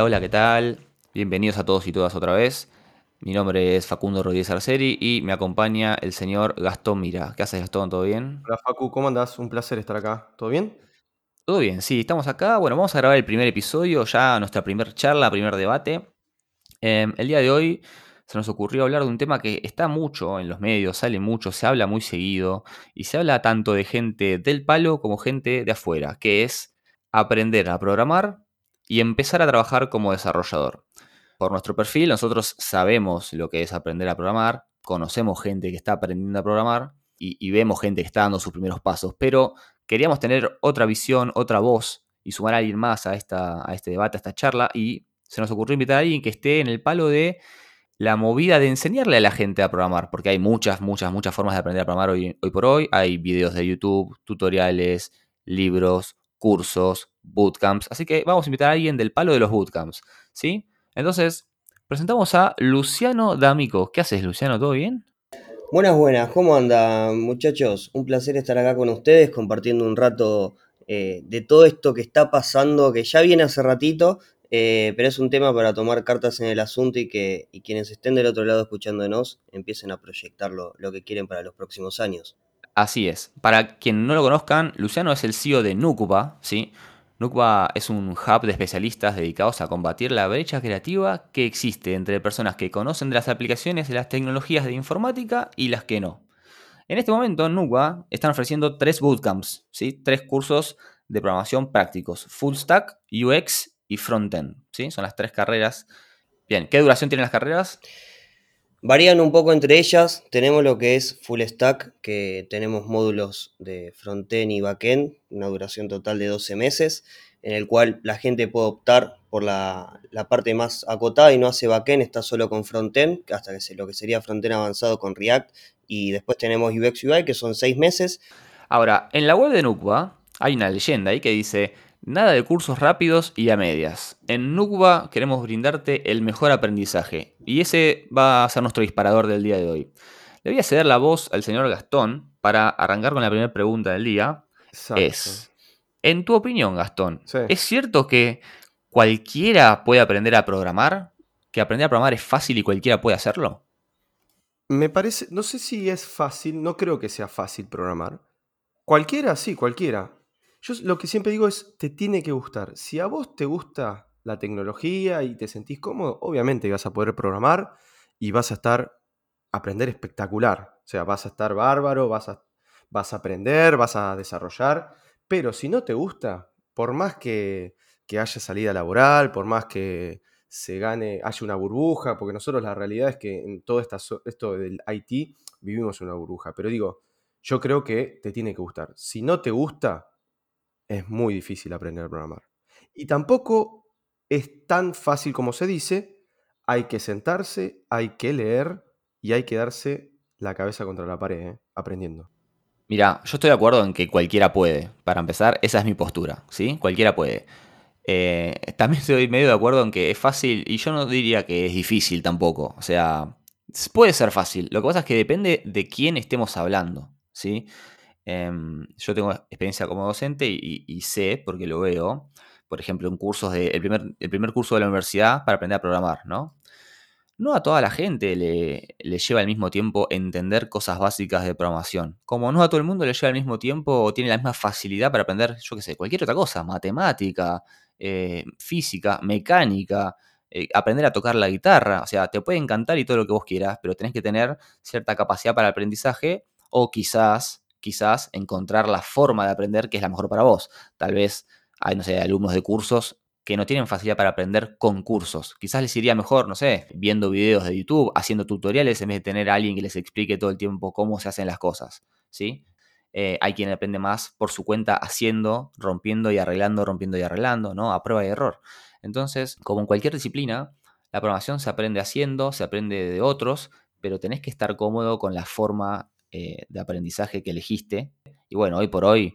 Hola, hola, ¿qué tal? Bienvenidos a todos y todas otra vez. Mi nombre es Facundo Rodríguez Arceri y me acompaña el señor Gastón Mira. ¿Qué haces, Gastón? ¿Todo bien? Hola Facu, ¿cómo andás? Un placer estar acá. ¿Todo bien? Todo bien, sí, estamos acá. Bueno, vamos a grabar el primer episodio, ya nuestra primera charla, primer debate. Em, el día de hoy se nos ocurrió hablar de un tema que está mucho en los medios, sale mucho, se habla muy seguido y se habla tanto de gente del palo como gente de afuera, que es aprender a programar y empezar a trabajar como desarrollador. Por nuestro perfil, nosotros sabemos lo que es aprender a programar, conocemos gente que está aprendiendo a programar y, vemos gente que está dando sus primeros pasos, pero queríamos tener otra visión, otra voz y sumar a alguien más a, esta, a este debate, a esta charla y se nos ocurrió invitar a alguien que esté en el palo de la movida de enseñarle a la gente a programar, porque hay muchas, muchas, muchas formas de aprender a programar hoy, hoy por hoy. Hay videos de YouTube, tutoriales, libros, cursos, bootcamps. Así que vamos a invitar a alguien del palo de los bootcamps, ¿sí? Entonces, presentamos a Luciano D'Amico. ¿Qué haces, Luciano? ¿Todo bien? Buenas, buenas. ¿Cómo andan, muchachos? Un placer estar acá con ustedes compartiendo un rato eh, de todo esto que está pasando, que ya viene hace ratito, eh, pero es un tema para tomar cartas en el asunto y que quienes estén del otro lado escuchándonos empiecen a proyectar lo, que quieren para los próximos años. Así es. Para quien no lo conozcan, Luciano es el CEO de Nukuba, ¿sí? Nukuba es un hub de especialistas dedicados a combatir la brecha creativa que existe entre personas que conocen de las aplicaciones de las tecnologías de informática y las que no. En este momento, en Nukuba están ofreciendo tres bootcamps, ¿sí? tres cursos de programación prácticos: Full Stack, UX y frontend. ¿sí? Son las tres carreras. Bien, ¿qué duración tienen las carreras? Varían un poco entre ellas. Tenemos lo que es full stack, que tenemos módulos de frontend y backend, una duración total de 12 meses, en el cual la gente puede optar por la, parte más acotada y no hace backend, está solo con frontend, hasta que se, lo que sería frontend avanzado con React. Y después tenemos UX UI, que son 6 meses. Ahora, en la web de Nukba hay una leyenda ahí que dice Nada de cursos rápidos y a medias. En Nukba queremos brindarte el mejor aprendizaje y ese va a ser nuestro disparador del día de hoy. Le voy a ceder la voz al señor Gastón para arrancar con la primera pregunta del día. Es, en tu opinión, Gastón, ¿es cierto que cualquiera puede aprender a programar? ¿Que aprender a programar es fácil y cualquiera puede hacerlo? Me parece, no sé si es fácil, no creo que sea fácil programar. Cualquiera, sí, cualquiera. Yo lo que siempre digo es, te tiene que gustar. Si a vos te gusta la tecnología y te sentís cómodo, obviamente vas a poder programar y vas a estar, aprender espectacular. O sea, vas a estar bárbaro, vas a, aprender, vas a desarrollar. Pero si no te gusta, por más que, que haya salida laboral, por más que se gane, haya una burbuja, porque nosotros la realidad es que en todo esto del IT vivimos una burbuja. Pero digo, yo creo que te tiene que gustar. Si no te gusta, es muy difícil aprender a programar. Y tampoco es tan fácil como se dice, hay que sentarse, hay que leer y hay que darse la cabeza contra la pared, ¿eh? aprendiendo. Mira, yo estoy de acuerdo en que cualquiera puede. Para empezar, esa es mi postura, ¿sí? Cualquiera puede. Eh, también estoy medio de acuerdo en que es fácil, y yo no diría que es difícil tampoco. O sea, puede ser fácil. Lo que pasa es que depende de quién estemos hablando, ¿sí? Em, yo tengo experiencia como docente y, sé, porque lo veo, por ejemplo, en cursos de, el, primer, curso de la universidad para aprender a programar, ¿no? No a toda la gente le, lleva al mismo tiempo entender cosas básicas de programación. Como no a todo el mundo le lleva al mismo tiempo o tiene la misma facilidad para aprender, yo qué sé, cualquier otra cosa, matemática, eh, física, mecánica, eh, aprender a tocar la guitarra. O sea, te puede encantar y todo lo que vos quieras, pero tenés que tener cierta capacidad para el aprendizaje o quizás quizás encontrar la forma de aprender que es la mejor para vos. Tal vez hay, no sé, alumnos de cursos que no tienen facilidad para aprender con cursos. Quizás les iría mejor, no sé, viendo videos de YouTube, haciendo tutoriales en vez de tener a alguien que les explique todo el tiempo cómo se hacen las cosas, ¿sí? Eh, hay quien aprende más por su cuenta haciendo, rompiendo y arreglando, rompiendo y arreglando, ¿no? A prueba y error. Entonces, como en cualquier disciplina, la programación se aprende haciendo, se aprende de otros, pero tenés que estar cómodo con la forma eh, de aprendizaje que elegiste. Y bueno, hoy por hoy,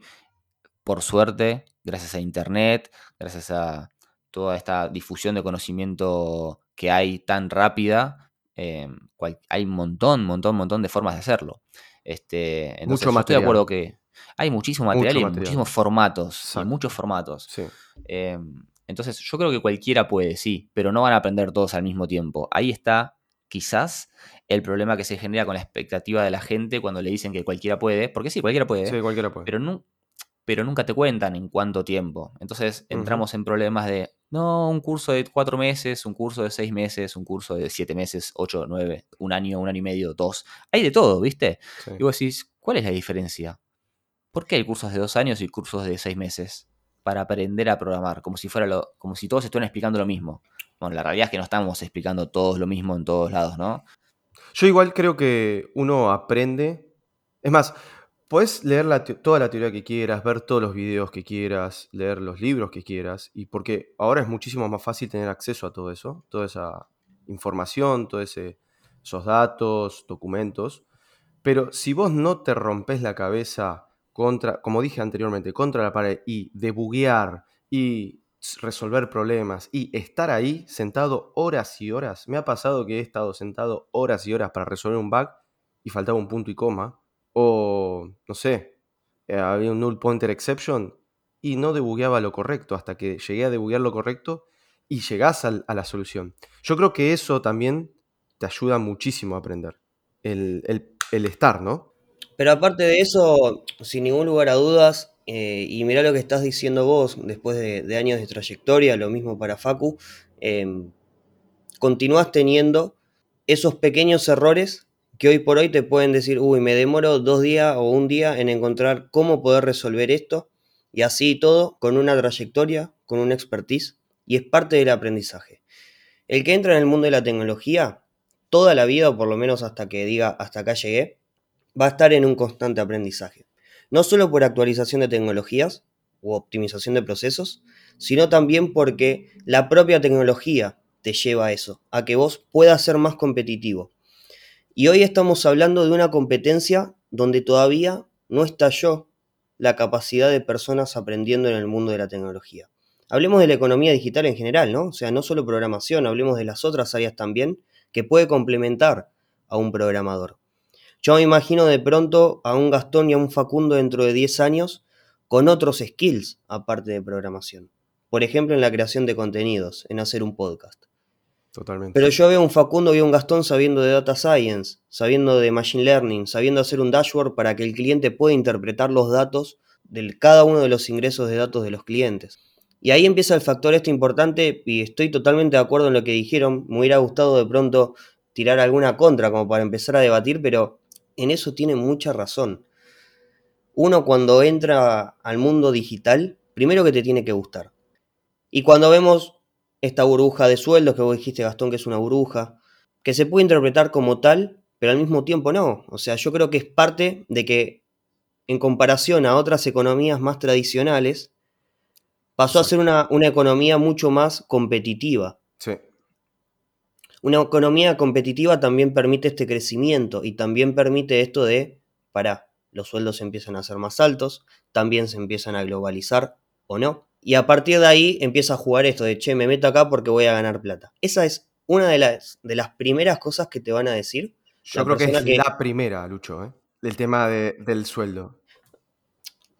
por suerte, gracias a Internet, gracias a toda esta difusión de conocimiento que hay tan rápida, eh, hay un montón, montón, montón de formas de hacerlo. Este, Mucho material. estoy de acuerdo que hay muchísimo material y muchísimos formatos. muchos formatos. Eh, Entonces yo creo que cualquiera puede, sí, pero no van a aprender todos al mismo tiempo. Ahí está quizás el problema que se genera con la expectativa de la gente cuando le dicen que cualquiera puede, porque sí, cualquiera puede, Sí, cualquiera puede. pero, nu- pero nunca te cuentan en cuánto tiempo. Entonces entramos en problemas de, no, un curso de cuatro meses, un curso de seis meses, un curso de siete meses, ocho, nueve, un año, un año y medio, dos. Hay de todo, ¿viste? Sí. Y vos decís, ¿cuál es la diferencia? ¿Por qué hay cursos de dos años y cursos de seis meses para aprender a programar? Como si fuera lo, como si todos estuvieran explicando lo mismo. Bueno, la realidad es que no estamos explicando todos lo mismo en todos lados, ¿no? Yo igual creo que uno aprende. Es más, puedes leer toda la teoría que quieras, ver todos los videos que quieras, leer los libros que quieras, y porque ahora es muchísimo más fácil tener acceso a todo eso, toda esa información, todos esos datos, documentos. Pero si vos no te rompes la cabeza contra, como dije anteriormente, contra la pared y debuguear y resolver problemas y estar ahí sentado horas y horas, me ha pasado que he estado sentado horas y horas para resolver un bug y faltaba un punto y coma, o no sé, eh, había un null pointer exception y no debugueaba lo correcto hasta que llegué a debuguear lo correcto y llegás a la solución. Yo creo que eso también te ayuda muchísimo a aprender. El, el- el estar, ¿no? Pero aparte de eso, sin ningún lugar a dudas, eh, y mirá lo que estás diciendo vos después de, años de trayectoria, lo mismo para Facu, eh, continúas teniendo esos pequeños errores que hoy por hoy te pueden decir, uy, me demoro dos días o un día en encontrar cómo poder resolver esto, y así todo, con una trayectoria, con una expertise, y es parte del aprendizaje. El que entra en el mundo de la tecnología, toda la vida, o por lo menos hasta que diga, hasta acá llegué, va a estar en un constante aprendizaje. No solo por actualización de tecnologías u optimización de procesos, sino también porque la propia tecnología te lleva a eso, a que vos puedas ser más competitivo. Y hoy estamos hablando de una competencia donde todavía no estalló la capacidad de personas aprendiendo en el mundo de la tecnología. Hablemos de la economía digital en general, ¿no? O sea, no solo programación, hablemos de las otras áreas también que puede complementar a un programador. Yo me imagino de pronto a un Gastón y a un Facundo dentro de 10 años con otros skills aparte de programación. Por ejemplo, en la creación de contenidos, en hacer un podcast. Totalmente. Pero yo veo un Facundo y un Gastón sabiendo de data science, sabiendo de machine learning, sabiendo hacer un dashboard para que el cliente pueda interpretar los datos de cada uno de los ingresos de datos de los clientes. Y ahí empieza el factor este importante y estoy totalmente de acuerdo en lo que dijeron. Me hubiera gustado de pronto tirar alguna contra como para empezar a debatir, pero en eso tiene mucha razón. Uno cuando entra al mundo digital, primero que te tiene que gustar. Y cuando vemos esta burbuja de sueldos que vos dijiste, Gastón, que es una burbuja, que se puede interpretar como tal, pero al mismo tiempo no. O sea, yo creo que es parte de que, en comparación a otras economías más tradicionales, pasó a ser una, una economía mucho más competitiva. Sí. Una economía competitiva también permite este crecimiento y también permite esto de, para, los sueldos empiezan a ser más altos, también se empiezan a globalizar o no. Y a partir de ahí empieza a jugar esto de, che, me meto acá porque voy a ganar plata. Esa es una de las, de las primeras cosas que te van a decir. Yo creo que es que- la primera, Lucho, ¿eh? El tema de- del sueldo.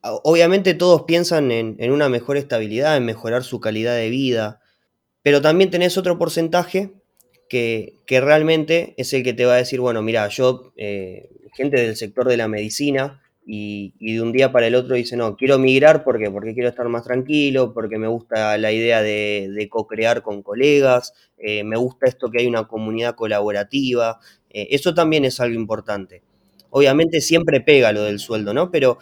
Obviamente todos piensan en, en una mejor estabilidad, en mejorar su calidad de vida, pero también tenés otro porcentaje que, realmente es el que te va a decir, bueno, mira, yo, eh, gente del sector de la medicina, y, de un día para el otro dice, no, quiero migrar. Porque quiero estar más tranquilo, porque me gusta la idea de, de co-crear con colegas, eh, me gusta esto que hay una comunidad colaborativa, eh, eso también es algo importante. Obviamente siempre pega lo del sueldo, ¿no? Pero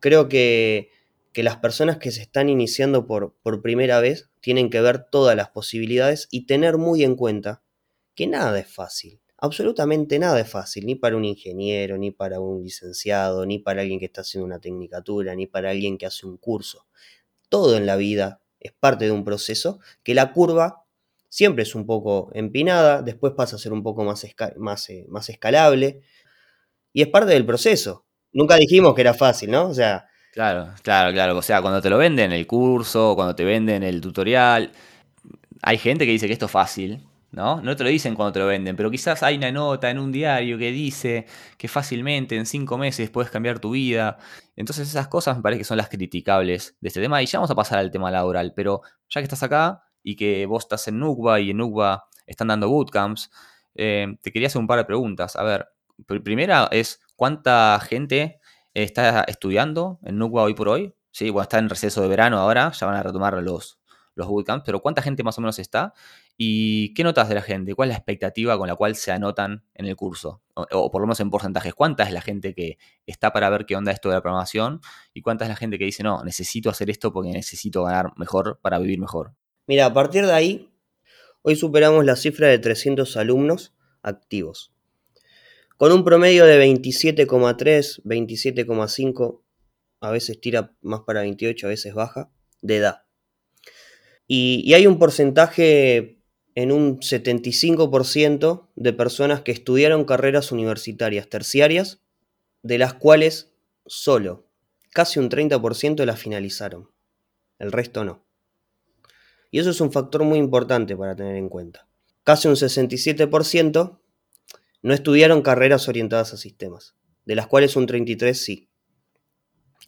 creo que, que las personas que se están iniciando por, por primera vez tienen que ver todas las posibilidades y tener muy en cuenta que nada es fácil. Absolutamente nada es fácil, ni para un ingeniero, ni para un licenciado, ni para alguien que está haciendo una tecnicatura, ni para alguien que hace un curso. Todo en la vida es parte de un proceso que la curva siempre es un poco empinada, después pasa a ser un poco más, eh, más escalable, y es parte del proceso. Nunca dijimos que era fácil, ¿no? O sea, Claro, claro, claro. O sea, cuando te lo venden el curso, cuando te venden el tutorial, hay gente que dice que esto es fácil, ¿no? No te lo dicen cuando te lo venden, pero quizás hay una nota en un diario que dice que fácilmente en cinco meses puedes cambiar tu vida. Entonces esas cosas me parece que son las criticables de este tema. Y ya vamos a pasar al tema laboral, pero ya que estás acá y que vos estás en Nukba y en Nukba están dando bootcamps, eh, te quería hacer un par de preguntas. A ver, primera es, ¿cuánta gente está estudiando en Nukba hoy por hoy? Sí, bueno, está en receso de verano ahora, ya van a retomar los, los bootcamps, pero ¿cuánta gente más o menos está? ¿Y qué notas de la gente? ¿Cuál es la expectativa con la cual se anotan en el curso? O, por lo menos en porcentajes. ¿Cuánta es la gente que está para ver qué onda esto de la programación? ¿Y cuánta es la gente que dice, no, necesito hacer esto porque necesito ganar mejor para vivir mejor? Mira, a partir de ahí, hoy superamos la cifra de 300 alumnos activos. Con un promedio de 27,3, 27,5, a veces tira más para 28, a veces baja, de edad. Y, hay un porcentaje en un 75% de personas que estudiaron carreras universitarias terciarias, de las cuales solo casi un 30% las finalizaron. El resto no. Y eso es un factor muy importante para tener en cuenta. Casi un 67% no estudiaron carreras orientadas a sistemas, de las cuales un 33% sí.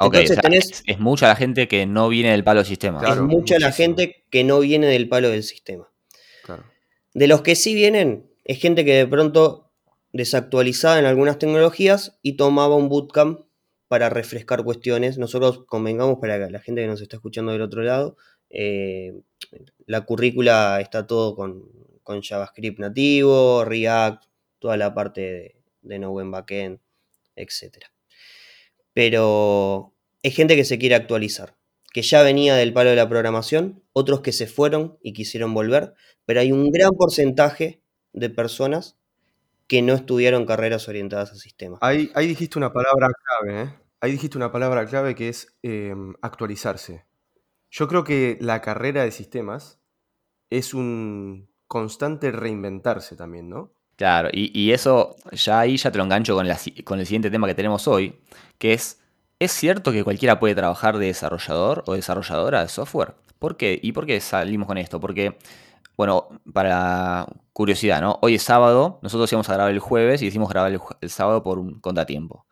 Ok, es, mucha la gente que no viene del palo del sistema. es mucha la gente que no viene del palo del sistema. De los que sí vienen, es gente que de pronto desactualizada en algunas tecnologías y tomaba un bootcamp para refrescar cuestiones. Nosotros convengamos para la gente que nos está escuchando del otro lado, eh, la currícula está todo con, JavaScript nativo, React, toda la parte de, no buen backend, etc. Pero es gente que se quiere actualizar, que ya venía del palo de la programación, otros que se fueron y quisieron volver, pero hay un gran porcentaje de personas que no estudiaron carreras orientadas a sistemas. Ahí, dijiste una palabra clave, ¿eh? Ahí dijiste una palabra clave que es em, actualizarse. Yo creo que la carrera de sistemas es un constante reinventarse también, ¿no? Claro, y, eso ya ahí ya te lo engancho con, con el siguiente tema que tenemos hoy, que es, ¿es cierto que cualquiera puede trabajar de desarrollador o desarrolladora de software? ¿Por qué? ¿Y por qué salimos con esto? Porque, bueno, para curiosidad, ¿no? Hoy es sábado, nosotros íbamos a grabar el jueves y decidimos grabar el, sábado por un contratiempo.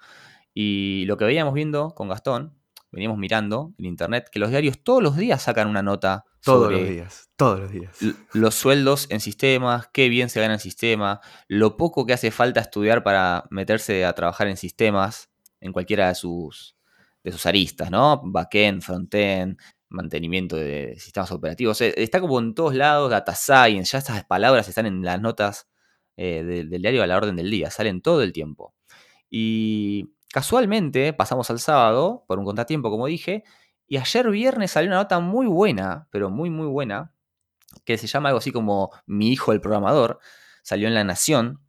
Y lo que veíamos viendo con Gastón veníamos mirando en internet que los diarios todos los días sacan una nota. Todos los días, todos los días. Los sueldos en sistemas, qué bien se gana en sistema, lo poco que hace falta estudiar para meterse a trabajar en sistemas, en cualquiera de sus, de sus aristas, ¿no? Backend, frontend, mantenimiento de sistemas operativos. Está como en todos lados, data science, ya estas palabras están en las notas eh, del diario a la orden del día, salen todo el tiempo. Y Casualmente pasamos al sábado por un contratiempo, como dije, y ayer viernes salió una nota muy buena, pero muy, muy buena, que se llama algo así como Mi hijo el programador. Salió en La Nación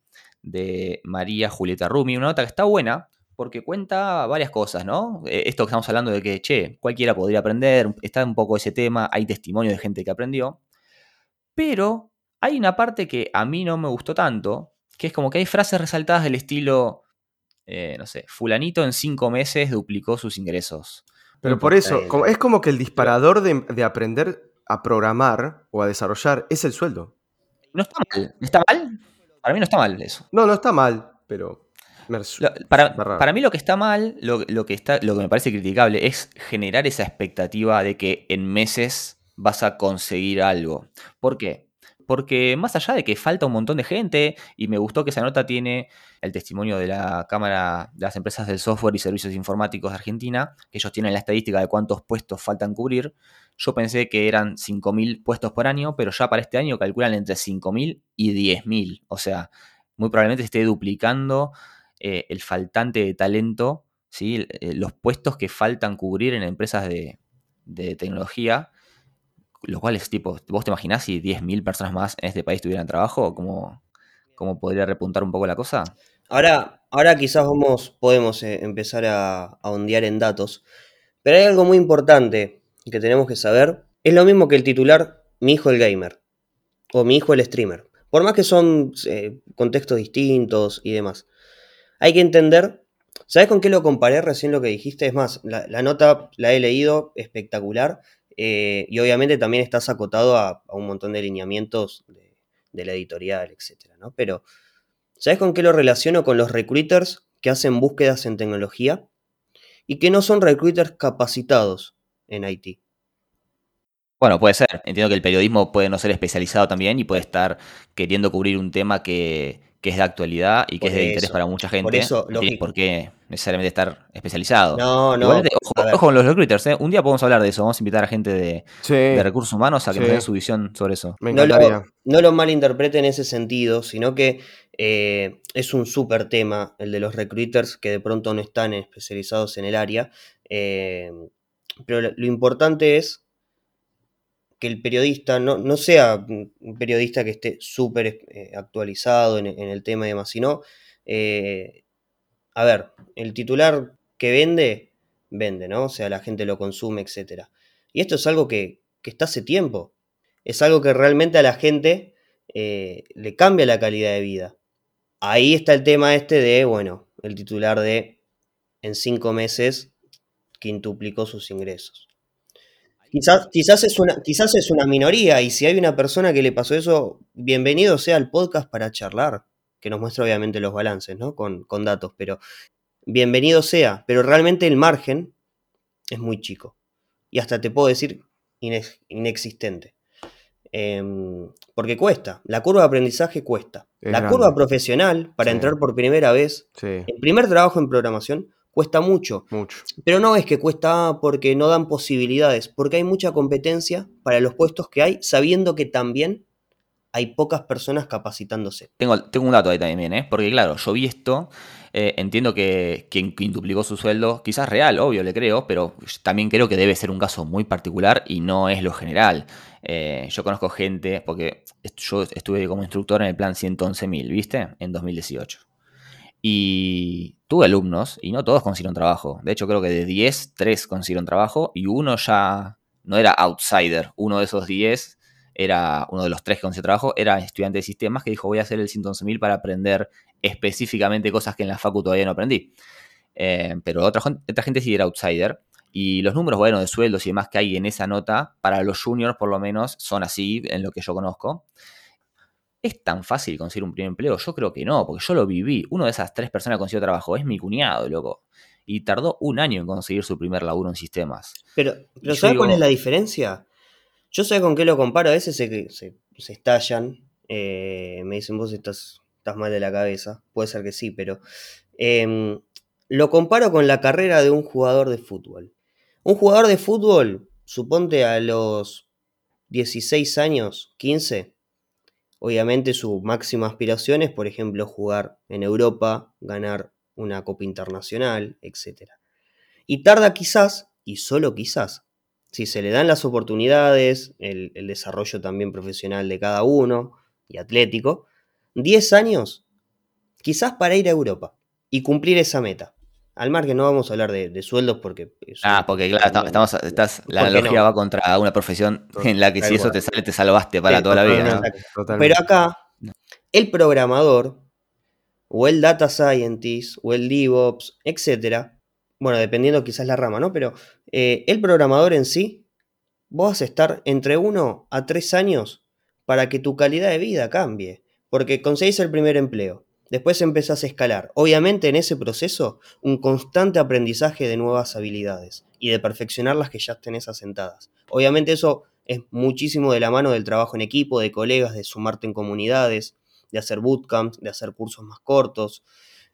de María Julieta Rumi, una nota que está buena porque cuenta varias cosas, ¿no? Eh, esto que estamos hablando de que, che, cualquiera podría aprender, está un poco ese tema, hay testimonio de gente que aprendió, pero hay una parte que a mí no me gustó tanto, que es como que hay frases resaltadas del estilo, eh, no sé, fulanito en cinco meses duplicó sus ingresos. Pero por eso, es como que el disparador de, aprender a programar o a desarrollar es el sueldo. No está mal. ¿Está mal? Para mí no está mal eso. No, no está mal, pero... para, mí lo que está mal, lo, que está, lo que me parece criticable es generar esa expectativa de que en meses vas a conseguir algo. ¿Por qué? Porque más allá de que falta un montón de gente, y me gustó que esa nota tiene el testimonio de la Cámara de las Empresas del Software y Servicios Informáticos de Argentina, que ellos tienen la estadística de cuántos puestos faltan cubrir, yo pensé que eran 5.000 puestos por año, pero ya para este año calculan entre 5.000 y 10.000. O sea, muy probablemente esté duplicando eh, el faltante de talento. Eh, los puestos que faltan cubrir en empresas de tecnología lo cual es tipo, ¿vos te imaginás si 10.000 personas más en este país tuvieran trabajo? ¿Cómo, ¿Cómo podría repuntar un poco la cosa? Ahora, ahora quizás vamos, podemos eh, empezar a, a ondear en datos, pero hay algo muy importante que tenemos que saber. Es lo mismo que el titular mi hijo el gamer o mi hijo el streamer. Por más que son eh, contextos distintos y demás. Hay que entender, ¿sabes con qué lo comparé recién lo que dijiste? Es más, la nota la he leído, espectacular, eh, y obviamente también estás acotado a, un montón de lineamientos de, de la editorial, etc. ¿no? Pero, ¿sabes con qué lo relaciono? Con los recruiters que hacen búsquedas en tecnología y que no son recruiters capacitados en IT. Bueno, puede ser. Entiendo que el periodismo puede no ser especializado también y puede estar queriendo cubrir un tema que, es de actualidad y que es de interés para mucha gente. Por eso, no por qué necesariamente estar especializado. No, no. ojo, con los recruiters, ¿eh? Un día podemos hablar de eso. Vamos a invitar a gente de, recursos humanos a que nos den su visión sobre eso. Me no, lo, no lo malinterprete en ese sentido, sino que eh, es un súper tema el de los recruiters que de pronto no están especializados en el área. Eh, pero lo importante es que el periodista no, sea un periodista que esté súper eh, actualizado en, el tema y demás, sino, eh, a ver, el titular que vende, vende, ¿no? O sea, la gente lo consume, etc. Y esto es algo que, está hace tiempo. Es algo que realmente a la gente eh, le cambia la calidad de vida. Ahí está el tema este de, bueno, el titular de en cinco meses quintuplicó sus ingresos. Quizás, quizás, es una, quizás es una minoría y si hay una persona que le pasó eso, bienvenido sea al podcast para charlar, que nos muestra obviamente los balances, ¿no? Con, datos, pero bienvenido sea, pero realmente el margen es muy chico y hasta te puedo decir inexistente. Em, porque cuesta, la curva de aprendizaje cuesta. la curva profesional para entrar por primera vez, el primer trabajo en programación, cuesta mucho. Mucho. Pero no es que cuesta porque no dan posibilidades, porque hay mucha competencia para los puestos que hay, sabiendo que también hay pocas personas capacitándose. Tengo, un dato ahí también, ¿eh? porque claro, yo vi esto, eh, entiendo que quien quintuplicó su sueldo, quizás real, obvio, le creo, pero también creo que debe ser un caso muy particular y no es lo general. Eh, yo conozco gente, porque yo estuve como instructor en el plan 111.000, ¿viste? En 2018. Y tuve alumnos y no todos consiguieron trabajo. De hecho, creo que de 10, 3 consiguieron trabajo y uno ya no era outsider. Uno de esos 10 era uno de los tres que consiguió trabajo, era estudiante de sistemas que dijo voy a hacer el 111.000 para aprender específicamente cosas que en la facu todavía no aprendí. Eh, pero otra, otra gente sí era outsider. Y los números, bueno, de sueldos y demás que hay en esa nota, para los juniors por lo menos, son así, en lo que yo conozco. ¿Es tan fácil conseguir un primer empleo? Yo creo que no, porque yo lo viví. Uno de esas tres personas que consiguió trabajo es mi cuñado, loco. Y tardó un año en conseguir su primer laburo en sistemas. Pero, pero ¿sabes cuál es la diferencia? Yo sé con qué lo comparo. A veces se, se, estallan. Eh, me dicen, vos estás, estás mal de la cabeza. Puede ser que sí, pero. Em, lo comparo con la carrera de un jugador de fútbol. Un jugador de fútbol, suponte a los 16 años, 15, Obviamente su máxima aspiración es, por ejemplo, jugar en Europa, ganar una Copa Internacional, etc. Y tarda quizás, y solo quizás, si se le dan las oportunidades, el, desarrollo también profesional de cada uno y atlético, 10 años quizás para ir a Europa y cumplir esa meta. Al margen no vamos a hablar de, sueldos porque... Ah, porque claro, estamos, estás, la analogía va contra una profesión en la que si eso te sale, te salvaste para toda la vida. Pero acá, el programador, o el data scientist, o el DevOps, etcétera, bueno, dependiendo quizás la rama, ¿no? Pero eh, el programador en sí, vos vas a estar entre uno a tres años para que tu calidad de vida cambie. Porque conseguís el primer empleo Después empezás a escalar. Obviamente en ese proceso un constante aprendizaje de nuevas habilidades y de perfeccionar las que ya tenés asentadas. Obviamente eso es muchísimo de la mano del trabajo en equipo, de colegas, de sumarte en comunidades, de hacer bootcamps, de hacer cursos más cortos,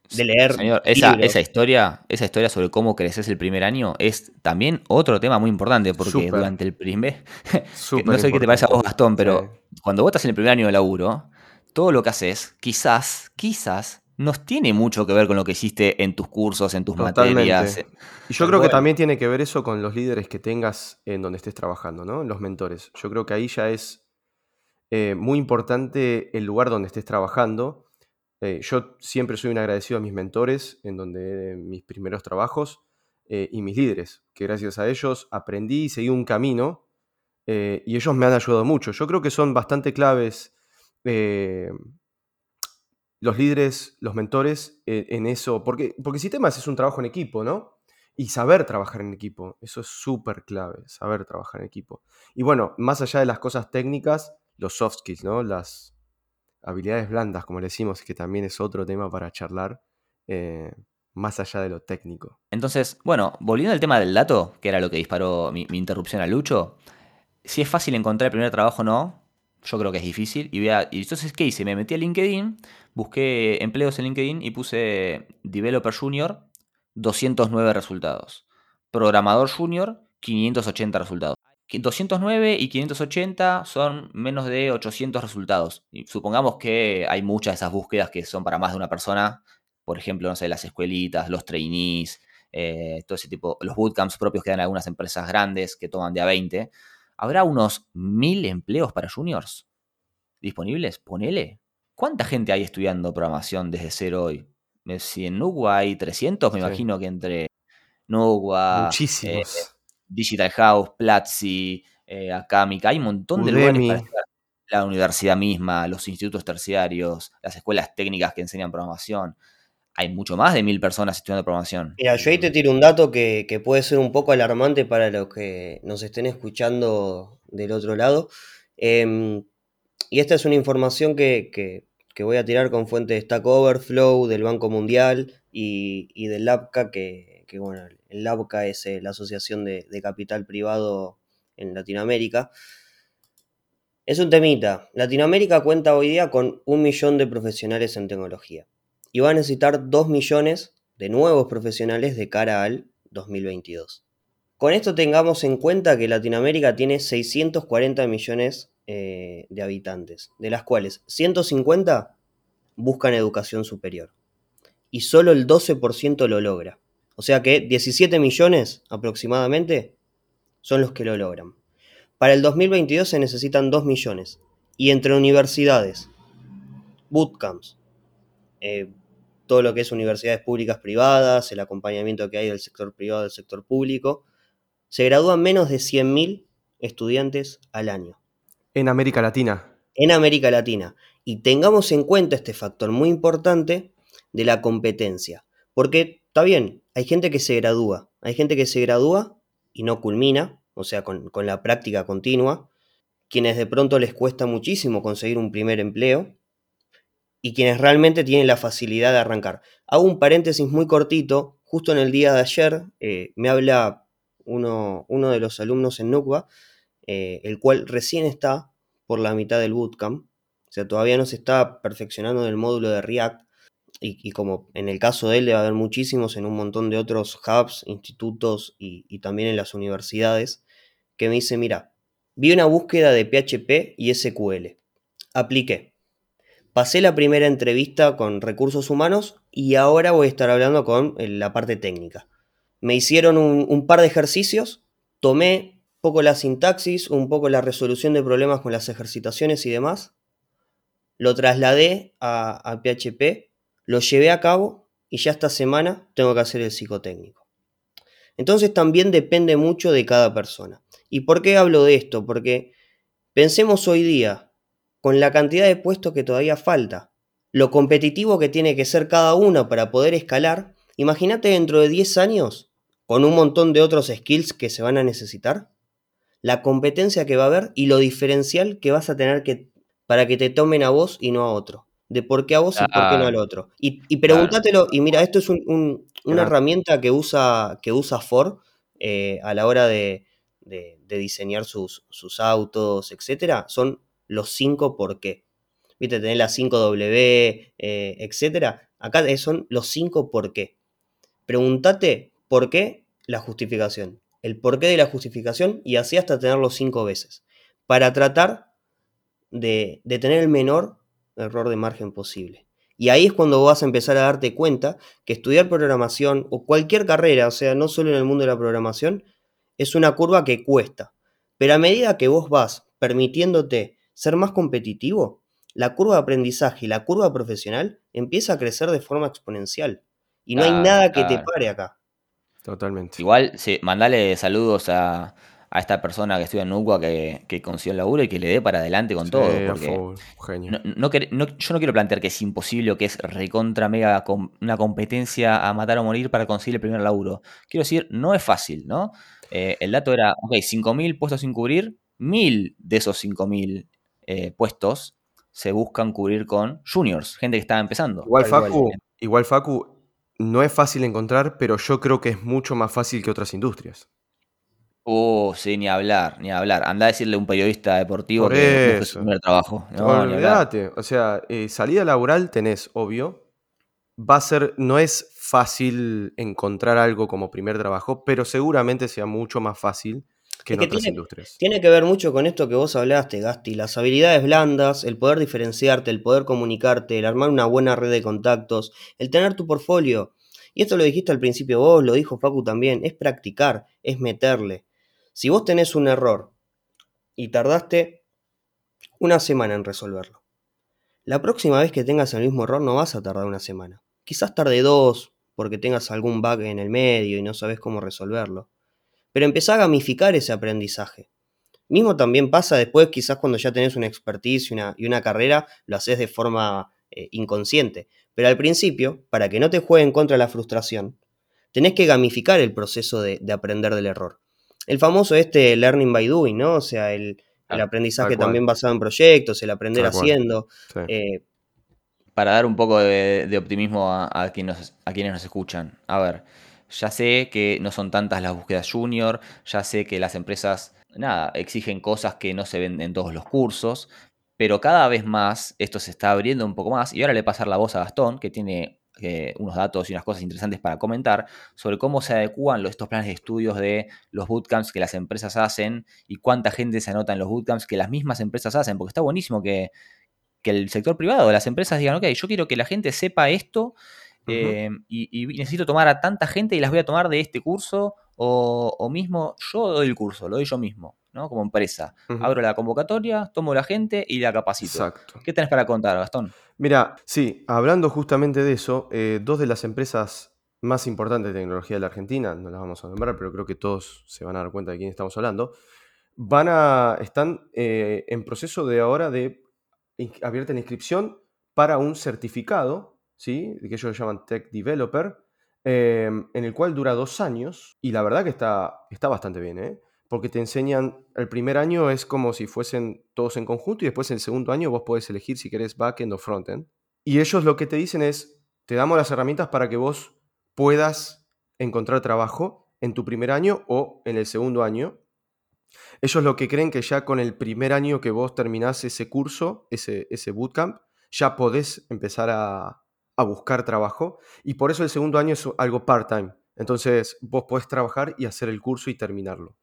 de leer. Señor, esa, esa, historia, esa historia sobre cómo creces el primer año es también otro tema muy importante, porque durante el primer. no sé qué te parece a vos, Gastón, pero cuando vos estás en el primer año de laburo, todo lo que haces, quizás, quizás, no tiene mucho que ver con lo que hiciste en tus cursos, en tus materias. Y yo creo que también tiene que ver eso con los líderes que tengas en donde estés trabajando, ¿no? Los mentores. Yo creo que ahí ya es eh, muy importante el lugar donde estés trabajando. Eh, yo siempre soy un agradecido a mis mentores en donde mis primeros trabajos eh, y mis líderes, que gracias a ellos aprendí y seguí un camino y ellos me han ayudado mucho. Yo creo que son bastante claves eh, los líderes, los mentores eh, en eso, porque, porque sistemas es un trabajo en equipo, ¿no? Y saber trabajar en equipo, eso es súper clave, saber trabajar en equipo. Y bueno, más allá de las cosas técnicas, los soft skills, ¿no? Las, habilidades blandas, como le decimos, que también es otro tema para charlar, eh, más allá de lo técnico. Entonces, bueno, volviendo al tema del dato, que era lo que disparó mi, interrupción a Lucho, si es fácil encontrar el primer trabajo o no, yo creo que es difícil. Y, vea, y entonces, ¿qué hice? Me metí a LinkedIn, busqué empleos en LinkedIn y puse Developer Junior, 209 resultados. Programador Junior, 580 resultados. 209 y 580 son menos de 800 resultados. Y supongamos que hay muchas de esas búsquedas que son para más de una persona. Por ejemplo, no sé, las escuelitas, los trainees, eh, todo ese tipo, los bootcamps propios que dan algunas empresas grandes que toman de a 20. ¿Habrá unos 1000 empleos para juniors disponibles? Ponele. ¿Cuánta gente hay estudiando programación desde cero hoy? Eh, si en Nugua hay 300, me imagino que entre Nugua, Muchísimos. Eh, Digital House, Platzi, eh, Acámica, hay un montón de lugares para. La universidad misma, los institutos terciarios, las escuelas técnicas que enseñan programación. Hay mucho más de mil personas estudiando programación. Mira, yo ahí te tiro un dato que, puede ser un poco alarmante para los que nos estén escuchando del otro lado. Em, y esta es una información que, voy a tirar con fuente de Stack Overflow, del Banco Mundial y, y del LAPCA, que, que bueno, el LABCA es eh, la Asociación de, Capital Privado en Latinoamérica. Es un temita. Latinoamérica cuenta hoy día con un millón de profesionales en tecnología y va a necesitar dos millones de nuevos profesionales de cara al 2022. Con esto tengamos en cuenta que Latinoamérica tiene 640 millones eh, de habitantes, de las cuales 150 buscan educación superior y solo el 12% lo logra. O sea que 17 millones aproximadamente son los que lo logran. Para el 2022 se necesitan 2 millones. Y entre universidades, bootcamps, eh, todo lo que es universidades públicas privadas, el acompañamiento que hay del sector privado del sector público, se gradúan menos de 100.000 estudiantes al año. En América Latina. En América Latina. Y tengamos en cuenta este factor muy importante de la competencia. Porque está bien, hay gente que se gradúa, hay gente que se gradúa y no culmina, o sea, con, la práctica continua, quienes de pronto les cuesta muchísimo conseguir un primer empleo y quienes realmente tienen la facilidad de arrancar. Hago un paréntesis muy cortito, justo en el día de ayer eh, me habla uno, uno, de los alumnos en NUCBA, eh, el cual recién está por la mitad del bootcamp, o sea, todavía no se está perfeccionando en el módulo de React, y, como en el caso de él debe haber muchísimos en un montón de otros hubs, institutos y, también en las universidades, que me dice, mira, vi una búsqueda de PHP y SQL, apliqué, pasé la primera entrevista con recursos humanos y ahora voy a estar hablando con eh, la parte técnica. Me hicieron un, par de ejercicios, tomé un poco la sintaxis, un poco la resolución de problemas con las ejercitaciones y demás, lo trasladé a, a PHP lo llevé a cabo y ya esta semana tengo que hacer el psicotécnico. Entonces también depende mucho de cada persona. ¿Y por qué hablo de esto? Porque pensemos hoy día, con la cantidad de puestos que todavía falta, lo competitivo que tiene que ser cada uno para poder escalar, imagínate dentro de 10 años, con un montón de otros skills que se van a necesitar, la competencia que va a haber y lo diferencial que vas a tener que para que te tomen a vos y no a otro de por qué a vos y por qué no al otro. Y, y y mira, esto es una herramienta que usa, que usa Ford eh, a la hora de, diseñar sus, sus, autos, etcétera, son los cinco por qué. Viste, tenés la 5W, eh, etcétera. Acá son los cinco por qué. Pregúntate por qué la justificación. El porqué de la justificación y así hasta tenerlo cinco veces. Para tratar de, de tener el menor error de margen posible. Y ahí es cuando vas a empezar a darte cuenta que estudiar programación o cualquier carrera, o sea, no solo en el mundo de la programación, es una curva que cuesta. Pero a medida que vos vas permitiéndote ser más competitivo, la curva de aprendizaje y la curva profesional empieza a crecer de forma exponencial. Y no hay nada que te pare acá. Totalmente. Igual, sí, mandale saludos a, a esta persona que estudia en UCA que, que consiguió el laburo y que le dé para adelante con todo. Porque no, yo no quiero plantear que es imposible o que es recontra mega una competencia a matar o morir para conseguir el primer laburo. Quiero decir, no es fácil, ¿no? Eh, el dato era, ok, 5.000 puestos sin cubrir, 1.000 de esos 5.000 eh, puestos se buscan cubrir con juniors, gente que está empezando. Igual Facu, igual Facu, no es fácil encontrar, pero yo creo que es mucho más fácil que otras industrias. Oh, sí, ni hablar, ni hablar. Anda a decirle a un periodista deportivo que es su primer trabajo. No, Olvídate. O sea, eh, salida laboral tenés, obvio. Va a ser, no es fácil encontrar algo como primer trabajo, pero seguramente sea mucho más fácil que en otras tiene, industrias. Tiene que ver mucho con esto que vos hablaste, Gasti. Las habilidades blandas, el poder diferenciarte, el poder comunicarte, el armar una buena red de contactos, el tener tu portfolio. Y esto lo dijiste al principio vos, lo dijo Facu también, es practicar, es meterle. Si vos tenés un error y tardaste una semana en resolverlo, la próxima vez que tengas el mismo error no vas a tardar una semana. Quizás tarde dos porque tengas algún bug en el medio y no sabes cómo resolverlo. Pero empezá a gamificar ese aprendizaje. Mismo también pasa después, quizás cuando ya tenés una expertise y una, carrera, lo haces de forma eh, inconsciente. Pero al principio, para que no te jueguen contra la frustración, tenés que gamificar el proceso de aprender del error el famoso este learning by doing, ¿no? O sea, el, aprendizaje también basado en proyectos, el aprender haciendo. Eh, Para dar un poco de, optimismo a, a, quienes nos, escuchan. A ver, ya sé que no son tantas las búsquedas junior, ya sé que las empresas, nada, exigen cosas que no se ven en todos los cursos, pero cada vez más esto se está abriendo un poco más. Y ahora le pasar la voz a Gastón, que tiene eh, unos datos y unas cosas interesantes para comentar sobre cómo se adecúan estos planes de estudios de los bootcamps que las empresas hacen y cuánta gente se anota en los bootcamps que las mismas empresas hacen, porque está buenísimo que, el sector privado, las empresas digan, ok, yo quiero que la gente sepa esto eh, y, necesito tomar a tanta gente y las voy a tomar de este curso o, o mismo yo doy el curso, lo doy yo mismo. ¿No? Como empresa. Abro la convocatoria, tomo la gente y la capacito. Exacto. ¿Qué tenés para contar, Gastón? Mira, sí, hablando justamente de eso, eh, dos de las empresas más importantes de tecnología de la Argentina, no las vamos a nombrar, pero creo que todos se van a dar cuenta de quién estamos hablando, van a, están eh, en proceso de ahora de abierta en inscripción para un certificado, ¿sí? que ellos llaman Tech Developer, eh, en el cual dura dos años y la verdad que está, está bastante bien, ¿eh? Porque te enseñan, el primer año es como si fuesen todos en conjunto y después en el segundo año vos podés elegir si querés backend o frontend. Y ellos lo que te dicen es, te damos las herramientas para que vos puedas encontrar trabajo en tu primer año o en el segundo año. Ellos lo que creen que ya con el primer año que vos terminás ese curso, ese, ese bootcamp, ya podés empezar a, a buscar trabajo. Y por eso el segundo año es algo part-time. Entonces vos podés trabajar y hacer el curso y terminarlo.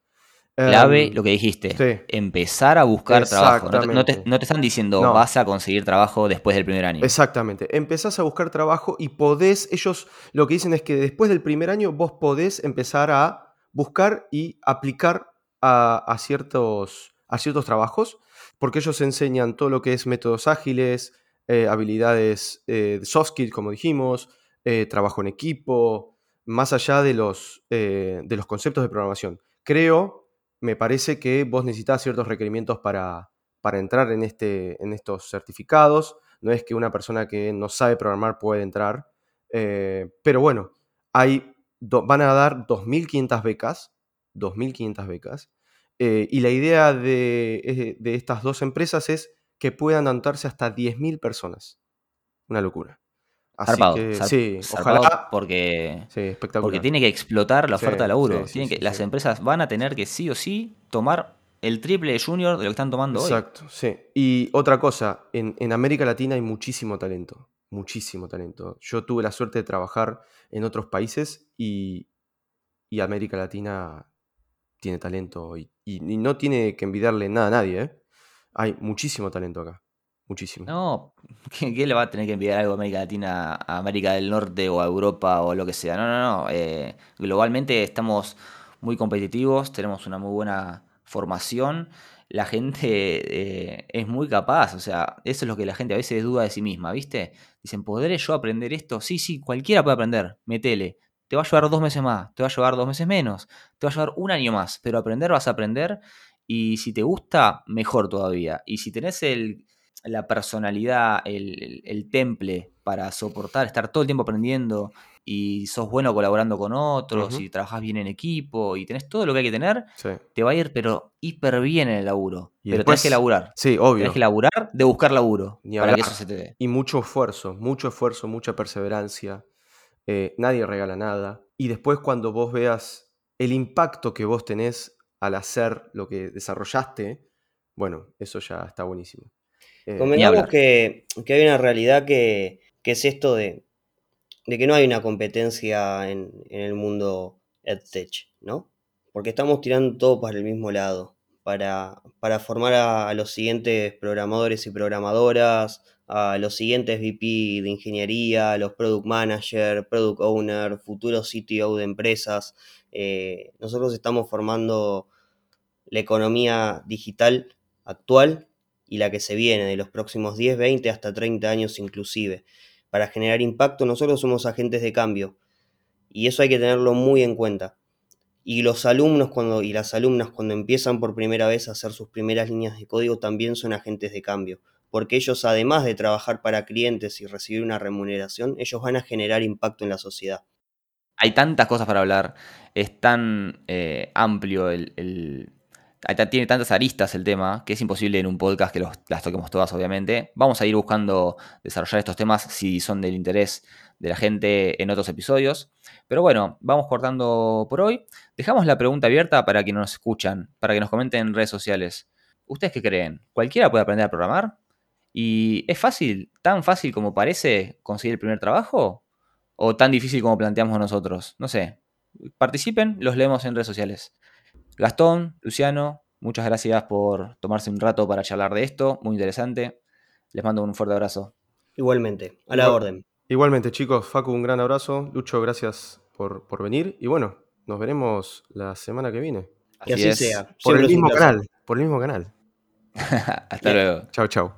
Clave em, lo que dijiste. Empezar a buscar trabajo. No te, están diciendo vas a conseguir trabajo después del primer año. Exactamente. Empezás a buscar trabajo y podés, ellos lo que dicen es que después del primer año vos podés empezar a buscar y aplicar a, ciertos, a ciertos trabajos, porque ellos enseñan todo lo que es métodos ágiles, eh, habilidades eh, soft skills, como dijimos, eh, trabajo en equipo, más allá de los, de los conceptos de programación. Creo me parece que vos necesitas ciertos requerimientos para, para entrar en, este, en estos certificados. No es que una persona que no sabe programar puede entrar. Eh, pero bueno, hay, van a dar 2.500 becas. 2.500 becas. Eh, y la idea de, de, estas dos empresas es que puedan anotarse hasta 10.000 personas. Una locura. Así que, sí, ojalá. Porque, porque tiene que explotar la oferta de laburo. que, las empresas van a tener que sí o sí tomar el triple de junior de lo que están tomando hoy. Exacto, sí. Y otra cosa, en, América Latina hay muchísimo talento. Muchísimo talento. Yo tuve la suerte de trabajar en otros países y, América Latina tiene talento y, y, no tiene que envidiarle nada a nadie. ¿eh? Hay muchísimo talento acá. Muchísimo. No, ¿quién, le va a tener que enviar algo a América Latina, a América del Norte o a Europa o lo que sea? No, no, no. Eh, globalmente estamos muy competitivos, tenemos una muy buena formación. La gente eh, es muy capaz, o sea, eso es lo que la gente a veces duda de sí misma, ¿viste? Dicen, ¿podré yo aprender esto? Sí, sí, cualquiera puede aprender, metele. Te va a llevar dos meses más, te va a llevar dos meses menos, te va a llevar un año más, pero aprender vas a aprender y si te gusta, mejor todavía. Y si tenés el, la personalidad, el, temple para soportar, estar todo el tiempo aprendiendo y sos bueno colaborando con otros y trabajás bien en equipo y tenés todo lo que hay que tener, Sí. te va a ir pero hiper bien en el laburo. Y pero después- tenés que laburar. Sí, obvio. Tenés que laburar de buscar laburo Ni para que eso se te dé. Y mucho esfuerzo, mucho esfuerzo, mucha perseverancia. Eh, nadie regala nada. Y después cuando vos veas el impacto que vos tenés al hacer lo que desarrollaste, bueno, eso ya está buenísimo. Eh, Convengamos que, que hay una realidad que, que es esto de, de que no hay una competencia en, en el mundo EdTech, ¿no? Porque estamos tirando todo para el mismo lado, para, para formar a, a los siguientes programadores y programadoras, a los siguientes VP de ingeniería, a los Product Manager, Product Owner, futuros CTO de empresas. Eh, nosotros estamos formando la economía digital actual y la que se viene de los próximos 10, 20 hasta 30 años inclusive. Para generar impacto nosotros somos agentes de cambio y eso hay que tenerlo muy en cuenta. Y los alumnos cuando, y las alumnas cuando empiezan por primera vez a hacer sus primeras líneas de código también son agentes de cambio, porque ellos además de trabajar para clientes y recibir una remuneración, ellos van a generar impacto en la sociedad. Hay tantas cosas para hablar, es tan eh, amplio el, tiene tantas aristas el tema que es imposible en un podcast que las toquemos todas, obviamente. Vamos a ir buscando desarrollar estos temas si son del interés de la gente en otros episodios. Pero bueno, vamos cortando por hoy. Dejamos la pregunta abierta para que nos escuchan, para que nos comenten en redes sociales. ¿Ustedes qué creen? ¿Cualquiera puede aprender a programar? ¿Y es fácil, tan fácil como parece conseguir el primer trabajo? ¿O tan difícil como planteamos nosotros? No sé. Participen, los leemos en redes sociales. Gastón, Luciano, muchas gracias por tomarse un rato para charlar de esto. Muy interesante. Les mando un fuerte abrazo. Igualmente, a la Igual- orden. Igualmente, chicos, Facu, un gran abrazo. Lucho, gracias por, por venir. Y bueno, nos veremos la semana que viene. Que Así así es. sea. Por Siempre el mismo placer. canal. Por el mismo canal. Hasta luego. Chau, chau.